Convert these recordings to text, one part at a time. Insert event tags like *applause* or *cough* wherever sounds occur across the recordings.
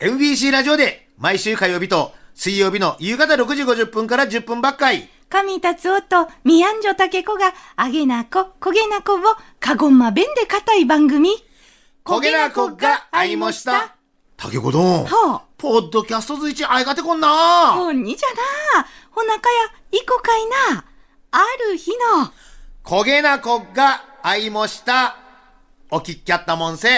MBC ラジオで毎週火曜日と水曜日の夕方6時50分から10分ばっかり。神達夫と宮んじょたけこが、あげなこ、こげなこを、かごんま弁で固い番組。焦げなこが会いました。竹子どん。はあ、ポッドキャストずいち会いがてこんな。ほんにじゃな。ほなかや、いこかいな。ある日の、焦げなこが会いました。おきっきゃったもんせ。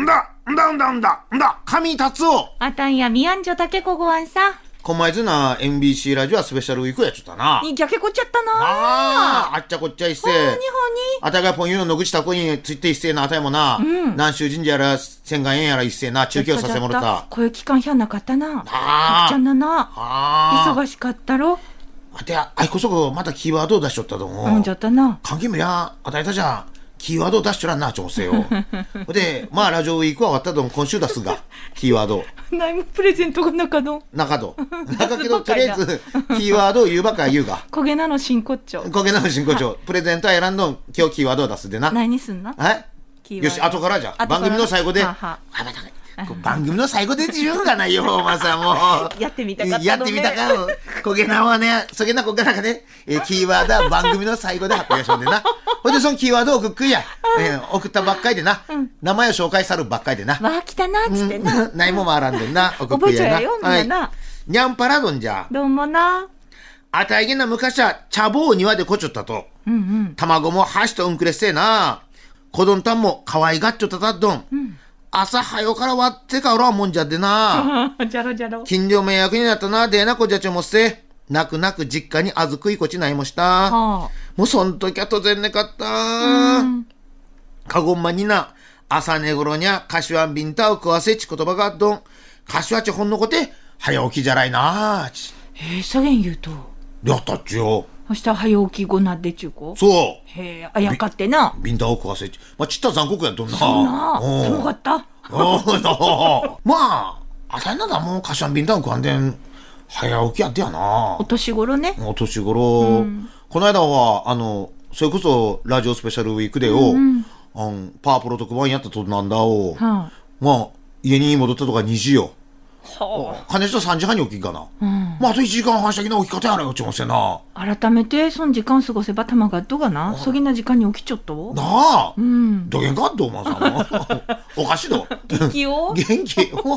んだ、んだんだんだ、んだ、神達夫。あたんや宮んじょたけこごわんさ。こんまいずな MBC ラジオはスペシャルウィークやっちゃったな。にぎゃけこっちゃったな。ああ、あっちゃこっちゃいっせ。ほんにほんに。あたがポンユの野口たこについて一斉なあたいもな、南州神社やら千賀園やら一斉な中継をさせてもらった。声期間ひゃんなかったな。あーたくちゃんなな。あ忙しかったろ。あ。あてや、あいこそこまたキーワードを出しちゃったと思う。うんじゃったな。関係むや、あたいたじゃん。キーワードを出しちゃらんな、調整を。*laughs* で、まあ、ラジオウィークは終わったと今週出すが、*laughs* キーワード。何もプレゼントがなかの？中と。*laughs* 中けど、とりあえず、キーワードを言うばっか言うが。焦げなの真骨頂。こげなの進行長、プレゼントは選んどん、今日キーワードを出すでな。何にすんなはいキーワードよし、後からじゃ。番組の最後で。ははあまたこう番組の最後で自由がないよ、おまさんもう。やってみたかったやってみたか。こげなはね、そげなこがなかね、えーキーワードは番組の最後で発表しようでな。ほいで、そのキーワードを送っくいや。えー送ったばっかりでな。名前を紹介さるばっかりでな。わあ、来たな、っつってな。ないもんもあらんでんな。送っくいやな。覚えちゃうよみんななにゃんぱらどんじゃ。どうもな。あたいげな昔は茶棒庭でこちょったと。うんうん。卵も箸とうんくれっせえな。子どんたんも可愛がっちょったたっどん。朝早から割ってかおらんもんじゃでな。*laughs* じゃろじゃろ。近所迷惑になったな、でえなこじゃちょもっせ。泣く泣く実家にあずくいこちないもした。はもうそん時はとぜんねかった。あ。かごんまにな、朝寝頃にゃ、かしわんビンタを食わせち言葉があっどん。かしわちほんのこて、早起きじゃらいなち。へえ、さげん言うと。やったっちよ。明日早起き後なってちゅうこ。そう。へえ、あやかってな。ビンタを食わせち。まあ、ちった残酷やっとんな。そうな。うんそうかった？お *laughs* まあ、あたいなだもん、かしわんビンタン食わんでん、早起きやってやなお。年頃ね。お年頃、この間は、あの、それこそ、ラジオスペシャルウィークでを、あんパワープロ特番やったとなんだを、はまあ、家に戻ったとか2時よ。あ。は金下3時半に起きんかな。あ。うん。まあ、あと1時間半先の起き方やらよ、ちもせな。改めて、その時間過ごせば玉がっとがな。そぎな時間に起きちょっと？なあ、うん。どげんかっと、お前さんも。*laughs* おかしいど。元気よ。*laughs* 元気ほ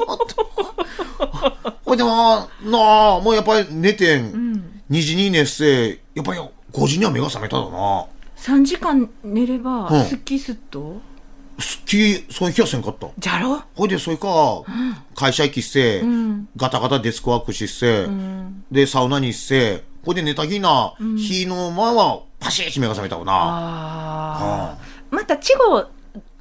でもなあもうやっぱり寝てん、2時に寝っせやっぱり5時には目が覚めただな。3時間寝ればうん、すっきりすっと？すっきりそういう気がせんかった。じゃろ？ほいでそれか、会社行きっせ、ん。ガタガタデスクワークしっせ、でサウナに行っせほいで寝た日な、日の前はパシッと目が覚めたわな。ああ。また、ちご、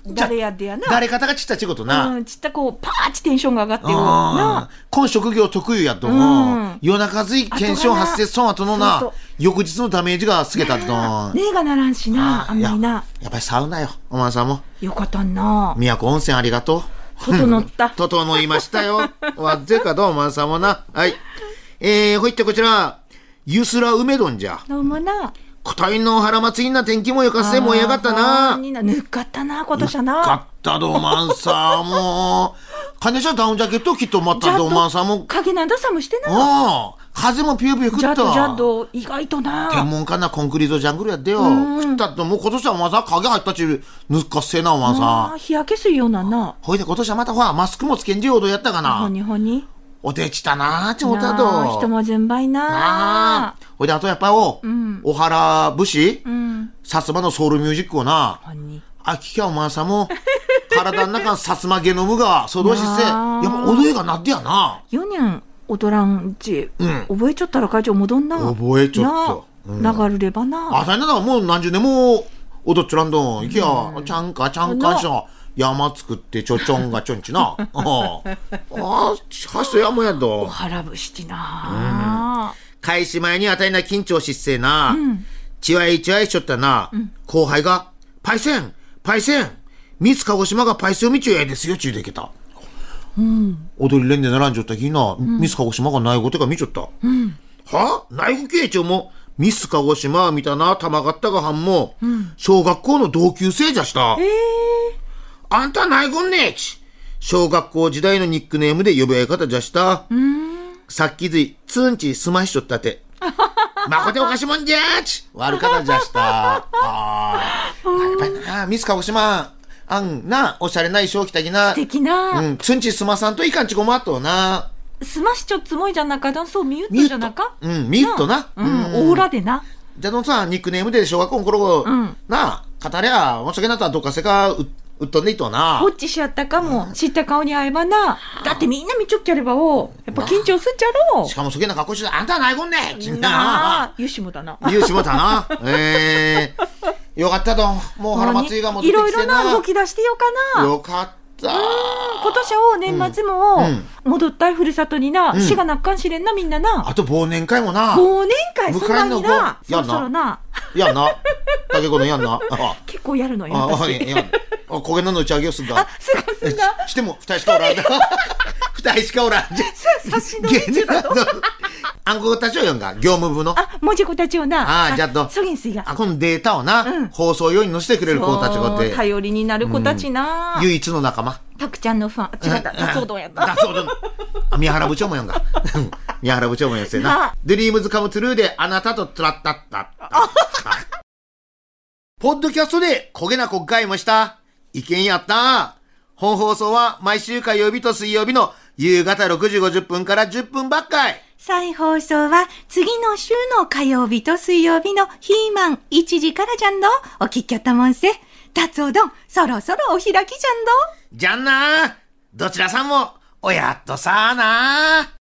誰やでやな。誰方がちったちことな、うん、ちったこう、パーチテンションが上がってよ。あなあ。この職業得意やとう思う。ん夜中ずい検証発生その後のな、翌日のダメージがすげたと。ねえがならんしな、あんまりいな。ややっぱりサウナよ、お前さんも。よかったな。宮古温泉ありがとう。整った。*laughs* 整いましたよ。わっぜかどうお前さんもな。はい。えー、ほいってこちら、ゆすら梅丼じゃ。どうもな。個体の腹祭りな天気もよかせ、燃え上がったな。ぬっかったな、今年はかな。ったど、おまんさん、もう。金ちゃんダウンジャケット着っと待ったど、おまんさんも。影なんださもしてな。ああ、風もピューピュー食った。ジャッドジャッド、意外と天な。文家なコンクリートジャングルやってよ。うん食ったってもう今年はお前さん影入ったちぬっかっせえなお前あさあ、日焼けするようなな。ほいで今年はまたほらマスクもつけんじようどやったかほなにほに。おでちたなあち思ったと人も順番ななあ。ほいであとやっぱお、んお原節？うん。薩摩のソウルミュージックをな。あ聞きゃお前さんも *laughs* 体の中の薩摩ゲノムがそどしせやっぱ踊りがなってやな4年踊らんち、うん覚えちょったら会長戻んな。覚えちょっとな流れればな。あたいなだもう何十年も踊っちょらんどん。いきや、ちゃんかちゃんかしょ。山作ってちょちょんがちょんちな。*laughs* ああ、あはしとやもやおど。腹ぶしてな。開始前にあたいな緊張しっせえな。ちわいちわいしちょったな。後輩が、パイセン、パイセン、ミス鹿児島がパイセンを見ちゅうえですよ、ちゅうでけた。踊り連で並んじゃったきな、ミス鹿児島が内語てか見ちゃった。は？内語系長も、ミス鹿児島見たな、玉がったがはんも、小学校の同級生じゃした。あんた内語ねえち。小学校時代のニックネームで呼び合い方じゃした。さっきずい、ツンチすましちょったて。*laughs* まこておかしもんじゃーち悪かったじゃした。あーやっぱりな、ミス鹿児島、あんな、おしゃれな衣装着たきな。素敵な。うん、ツンチすまさんといかんちごまっとうな。すましちょつもいじゃなかだそう、ミュッミュットトじゃなか？うん、ミュットな。うん、オーラでな。じゃあのさ、ニックネームで小学校の頃、んなあ、語りゃ、もし訳なったらどっかせかう、うっとんでいとなぼ。っちしやったかも、知った顔に会えばな。だってみんな見ちょっきゃればお。やっぱ緊張すんじゃろしかもそげな格好してあんたはないこんねちんなゆし *laughs* もだな。言うしもたな。ええよかったと。もう腹祭りが戻っていろいきてな。ろな動き出してよかな。よかった。今年は年末もうん戻ったいふるさとにな、死がなっかんしれんなみんなな。あと忘年会もな。忘年会そんなにな、ごそろそろな、やんな。*laughs* 竹子のやんな。*laughs* あ結構やるのよ、あ、あ、や、あ焦げのの打ち上げをすんだ。あ、すがすが。ししても、*laughs* 二人しかおらん。二人しかおらん。じゃ差しの連中だと。*laughs* あんこたちを読んが、業務部の。あ、もじこたちをな。あーじゃあとそげんすいが。あ、このデータをな、うん放送用に載せてくれる子たちがって、頼りになる子たちな。唯一の仲間。たくちゃんのファン。違った、達夫どんやった。だそうだ。あ宮原部長も読んが。うん宮原部長も読んせなな。ドリームズカムトゥルーであなたとトラッタッタッタ。ポッドキャストで焦げな国会もした。意見やった。本放送は毎週火曜日と水曜日の夕方6時50分から10分ばっかい。再放送は次の週の火曜日と水曜日のヒーマン1時からじゃんど。お聞きやったもんせ。達夫どん、そろそろお開きじゃんど。じゃんな。どちらさんも、おやっとさあな。